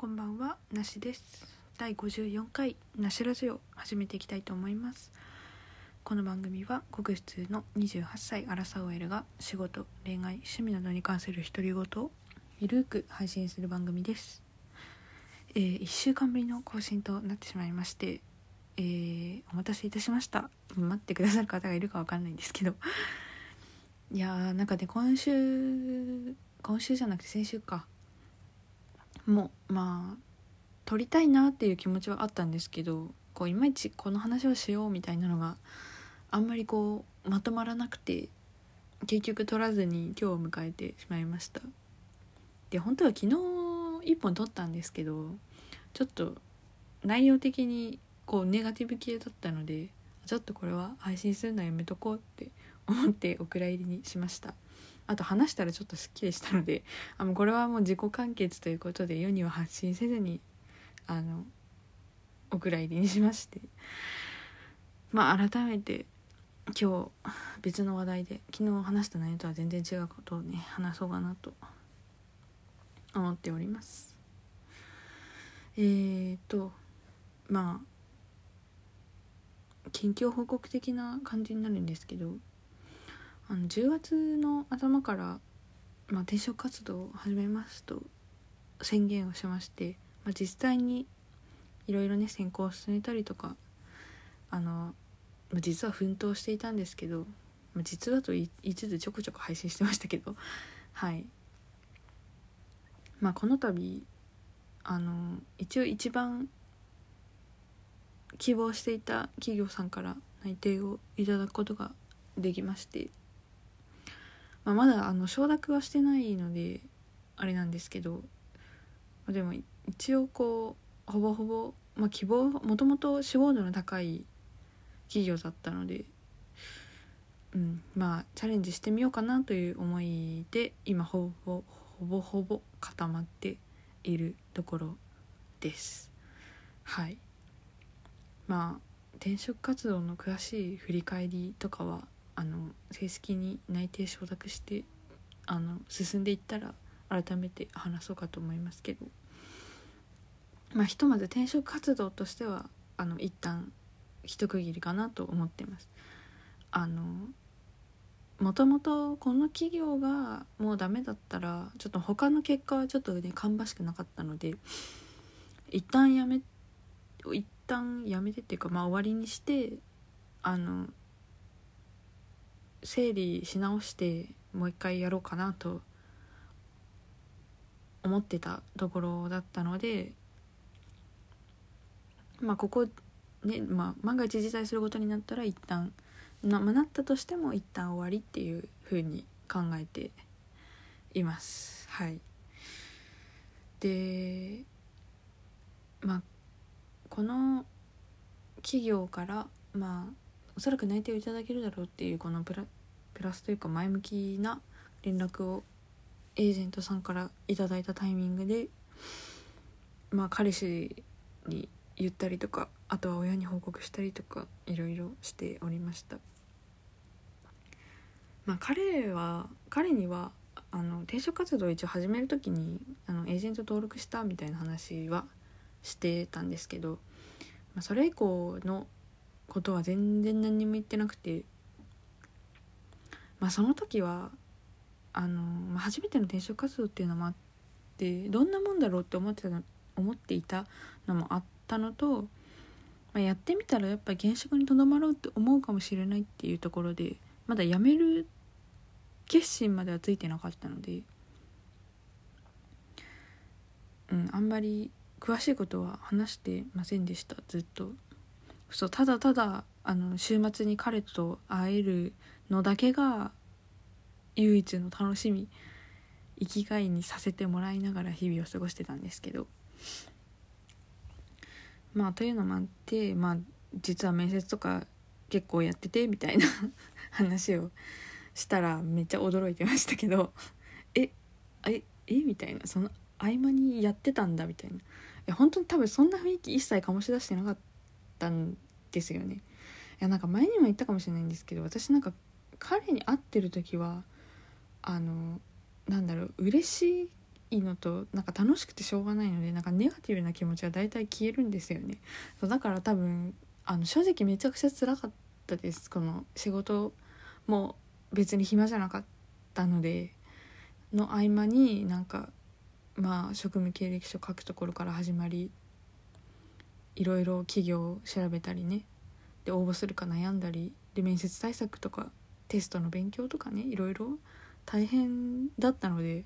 こんばんは、なしです。第54回なしラジオ始めていきたいと思います。この番組はごく普通の28歳アラサー OL が仕事、恋愛、趣味などに関する独り言をゆるーく配信する番組です。えー、1週間ぶりの更新となってしまいまして、えー、お待たせいたしました。待ってくださる方がいるかわかんないんですけど。いやーなんかね今週今週じゃなくて先週かもまあ撮りたいなっていう気持ちはあったんですけどこういまいちこの話をしようみたいなのがあんまりこうまとまらなくて結局撮らずに今日を迎えてしまいました。で本当は昨日一本撮ったんですけどちょっと内容的にこうネガティブ系だったのでちょっとこれは配信するのはやめとこうって思ってお蔵入りにしました。あと話したらちょっとすっきりしたのであもうこれはもう自己完結ということで世には発信せずにあのお蔵入りにしまして。まあ改めて今日別の話題で昨日話した内容とは全然違うことをね話そうかなと思っております。えーとまあ近況報告的な感じになるんですけどあの10月の頭から、まあ、転職活動を始めますと宣言をしまして、まあ、実際にいろいろね選考を進めたりとかあの、まあ、実は奮闘していたんですけど、まあ、実はと言いつつちょこちょこ配信してましたけどはい。まあこの度あの一応一番希望していた企業さんから内定をいただくことができまして、まあ、まだあの承諾はしてないのであれなんですけど、まあ、でも一応こうほぼほぼ、まあ、希望もともと志望度の高い企業だったので、うん、まあチャレンジしてみようかなという思いで今ほぼほぼほぼ固まっているところです。はいまあ転職活動の詳しい振り返りとかはあの正式に内定承諾してあの進んでいったら改めて話そうかと思いますけどまあひとまず転職活動としてはあの一旦一区切りかなと思ってます。あのもともとこの企業がもうダメだったらちょっと他の結果はちょっとね芳しくなかったので一旦やめ一旦やめてっていうかまあ終わりにしてあの整理し直してもう一回やろうかなと思ってたところだったのでまあここねまあ万が一辞退することになったら一旦な,、ま、なったとしても一旦終わりっていう風に考えています。はい。でまあこの企業からまあおそらく内定をいただけるだろうっていうこのプラプラスというか前向きな連絡をエージェントさんからいただいたタイミングでまあ彼氏に言ったりとかあとは親に報告したりとかいろいろしておりました。まあ彼は彼にはあの転職活動を一応始める時にあのエージェント登録したみたいな話はしてたんですけど、まあ、それ以降のことは全然何にも言ってなくて、まあ、その時はあの、まあ、初めての転職活動っていうのもあってどんなもんだろうって思ってた思っていたのもあったのと、まあ、やってみたらやっぱ現職にとどまろうって思うかもしれないっていうところでまだ辞める決心まではついてなかったので、うん、あんまり詳しいことは話してませんでしたずっと。そうただただあの週末に彼と会えるのだけが唯一の楽しみ生きがいにさせてもらいながら日々を過ごしてたんですけど。まあというのもあってまあ実は面接とか結構やっててみたいな 話をしたらめっちゃ驚いてましたけど。えええみたいな。その合間にやってたんだみたいな。本当に多分そんな雰囲気一切醸し出してなかった。たんですよね。いやなんか前にも言ったかもしれないんですけど私なんか彼に会ってる時はあのなんだろう嬉しいのとなんか楽しくてしょうがないのでなんかネガティブな気持ちは大体消えるんですよね。そうだから多分あの正直めちゃくちゃ辛かったです。この仕事も別に暇じゃなかったのでの合間になんかまあ職務経歴書書くところから始まりいろいろ企業を調べたりね。で応募するか悩んだりで面接対策とかテストの勉強とかねいろいろ。大変だったので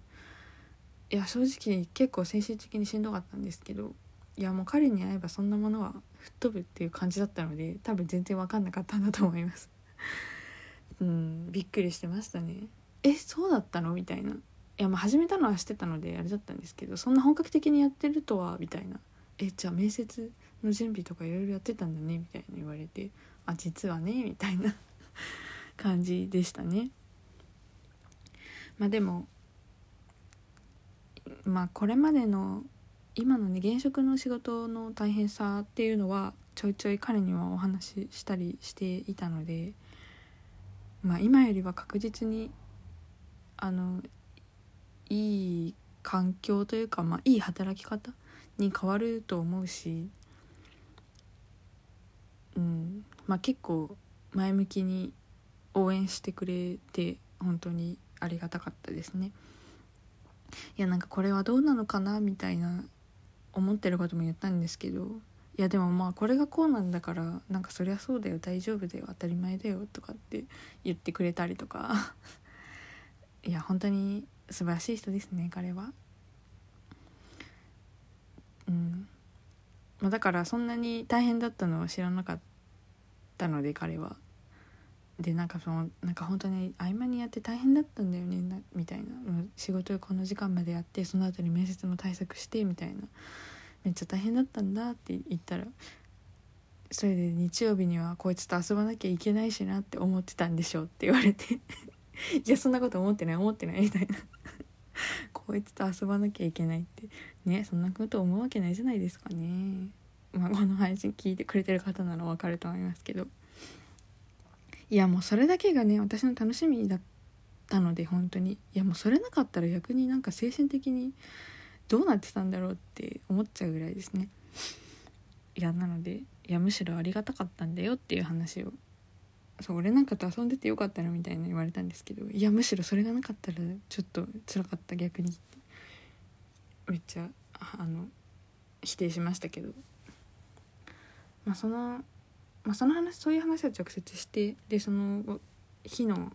いや正直結構精神的にしんどかったんですけどいやもう彼に会えばそんなものは吹っ飛ぶっていう感じだったので多分全然分かんなかったんだと思います。うんびっくりしてましたね。えそうだったの？みたいな。いやまあ始めたのはしてたのであれだったんですけどそんな本格的にやってるとは？みたいな。えじゃあ面接の準備とかいろいろやってたんだねみたいな言われてあ実はねみたいな 感じでしたね。まあでもまあこれまでの今のね現職の仕事の大変さっていうのはちょいちょい彼にはお話ししたりしていたのでまあ今よりは確実にあのいい環境というか、まあ、いい働き方に変わると思うし、うんまあ、結構前向きに応援してくれて本当にありがたかったですね。いやなんかこれはどうなのかなみたいな思ってることも言ったんですけどいやでもまあこれがこうなんだからなんかそりゃそうだよ大丈夫だよ当たり前だよとかって言ってくれたりとか いや本当に素晴らしい人ですね彼は。うんまあ、だからそんなに大変だったのは知らなかったたので彼は。でなんかそのなんか本当に合間にやって大変だったんだよねみたいな。仕事この時間までやってその後に面接の対策してみたいな。めっちゃ大変だったんだって言ったらそれで日曜日にはこいつと遊ばなきゃいけないしなって思ってたんでしょうって言われて。いやそんなこと思ってない思ってないみたいな。こいつと遊ばなきゃいけないって。ねそんなこと思うわけないじゃないですかね。まあこの配信聞いてくれてる方ならわかると思いますけど。いやもうそれだけがね私の楽しみだったので本当に。いやもうそれなかったら逆になんか精神的にどうなってたんだろうって思っちゃうぐらいですね。いやなのでいやむしろありがたかったんだよっていう話を。そう俺なんかと遊んでてよかったのみたいな言われたんですけどいやむしろそれがなかったらちょっと辛かった逆にってめっちゃあの否定しましたけど。まあそのまあその話そういう話は直接してでその日の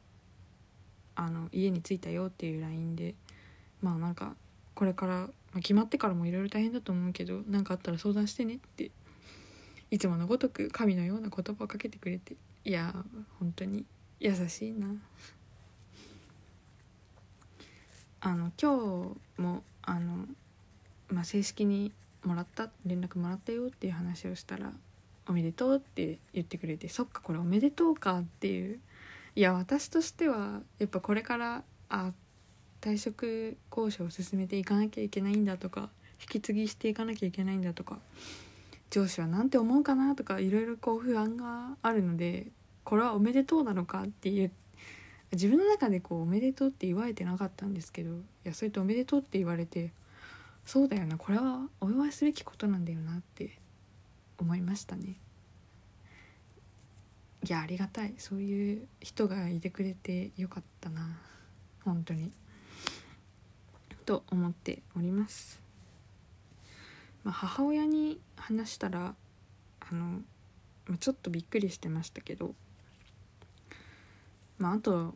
あの家に着いたよっていう LINE でまあなんかこれから、まあ、決まってからもいろいろ大変だと思うけど何かあったら相談してねっていつものごとく神のような言葉をかけてくれていや本当に優しいな。あの今日もあの、まあ、正式にもらった連絡もらったよっていう話をしたら「おめでとう」って言ってくれてそっかこれおめでとうかっていう。いや私としてはやっぱこれからあ退職交渉を進めていかなきゃいけないんだとか引き継ぎしていかなきゃいけないんだとか上司は何て思うかなとかいろいろこう不安があるのでこれはおめでとうなのかっていう。自分の中でこうおめでとうって言われてなかったんですけどいやそれとおめでとうって言われてそうだよなこれはお祝いすべきことなんだよなって思いましたね。いやありがたい。そういう人がいてくれてよかったな。本当に。と思っております。まあ、母親に話したらあの、まあ、ちょっとびっくりしてましたけどまああと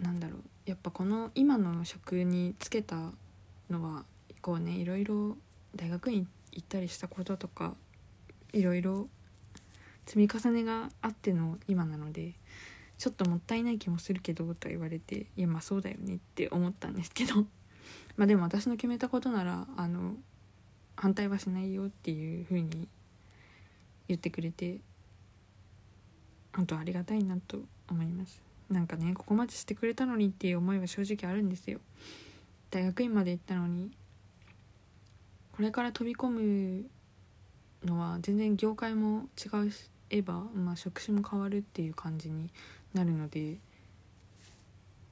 なんだろう。やっぱこの今の職に就けたのはこうねいろいろ大学院行ったりしたこととかいろいろ積み重ねがあっての今なのでちょっともったいない気もするけどと言われていやまあそうだよねって思ったんですけど。まあでも私の決めたことならあの反対はしないよっていう風に言ってくれて本当ありがたいなと思います。なんかねここまでしてくれたのにっていう思いは正直あるんですよ。大学院まで行ったのにこれから飛び込むのは全然業界も違えば、まあ、職種も変わるっていう感じになるので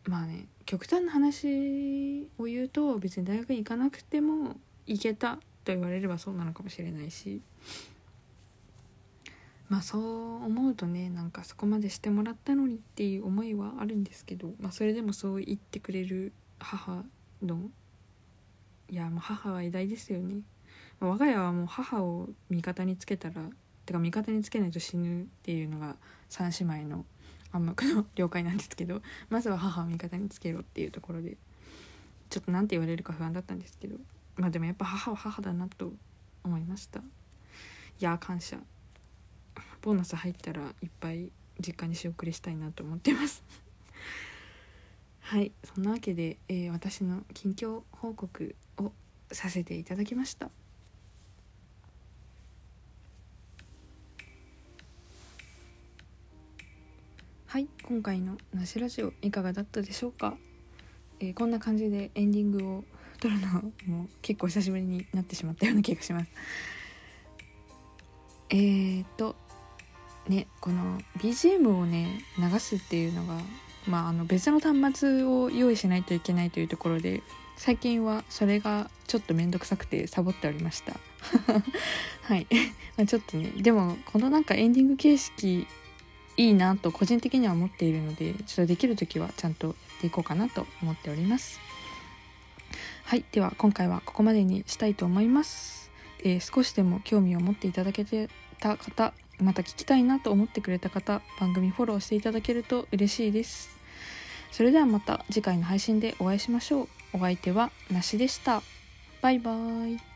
まあね極端な話を言うと別に大学に行かなくても行けたと言われればそうなのかもしれないしまあそう思うとねなんかそこまでしてもらったのにっていう思いはあるんですけど、まあ、それでもそう言ってくれる母のいやもう母は偉大ですよね。我が家はもう母を味方につけたらてか味方につけないと死ぬっていうのが3姉妹の暗黙の了解なんですけど まずは母を味方につけろっていうところでちょっと何て言われるか不安だったんですけどまあでもやっぱ母は母だなと思いました。いや感謝。ボーナス入ったらいっぱい実家に仕送りしたいなと思ってます。はいそんなわけで、えー、私の近況報告をさせていただきました。はい今回の「なしラジオ」いかがだったでしょうか、えー、こんな感じでエンディングを撮るのも結構久しぶりになってしまったような気がします。えーとねこの BGM をね流すっていうのがまああの別の端末を用意しないといけないというところで最近はそれがちょっと面倒くさくてサボっておりました。はい。まちょっとねでもこのなんかエンディング形式いいなと個人的には思っているのでちょっとできる時はちゃんとやっていこうかなと思っております。はいでは今回はここまでにしたいと思います、えー、少しでも興味を持っていただけてた方また聞きたいなと思ってくれた方番組フォローしていただけると嬉しいです。それではまた次回の配信でお会いしましょう。お相手はなしでした。バイバーイ。